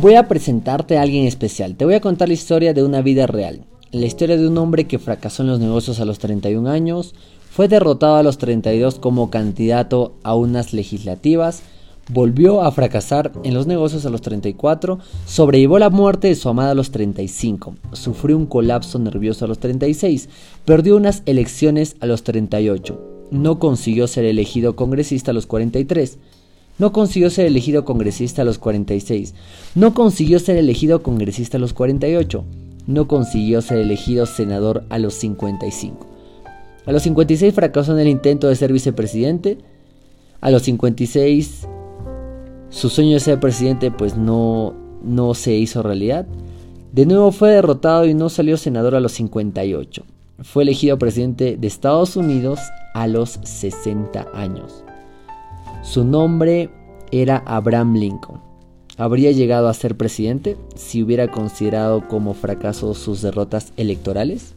Voy a presentarte a alguien especial. Te voy a contar la historia de una vida real. La historia de un hombre que fracasó en los negocios a los 31 años, fue derrotado a los 32 como candidato a unas legislativas, volvió a fracasar en los negocios a los 34, sobrevivió la muerte de su amada a los 35, sufrió un colapso nervioso a los 36, perdió unas elecciones a los 38, no consiguió ser elegido congresista a los 43, no consiguió ser elegido congresista a los 46. No consiguió ser elegido congresista a los 48. No consiguió ser elegido senador a los 55. A los 56 fracasó en el intento de ser vicepresidente. A los 56 su sueño de ser presidente pues no, no se hizo realidad. De nuevo fue derrotado y no salió senador a los 58. Fue elegido presidente de Estados Unidos a los 60 años. Su nombre era Abraham Lincoln. ¿Habría llegado a ser presidente si hubiera considerado como fracaso sus derrotas electorales?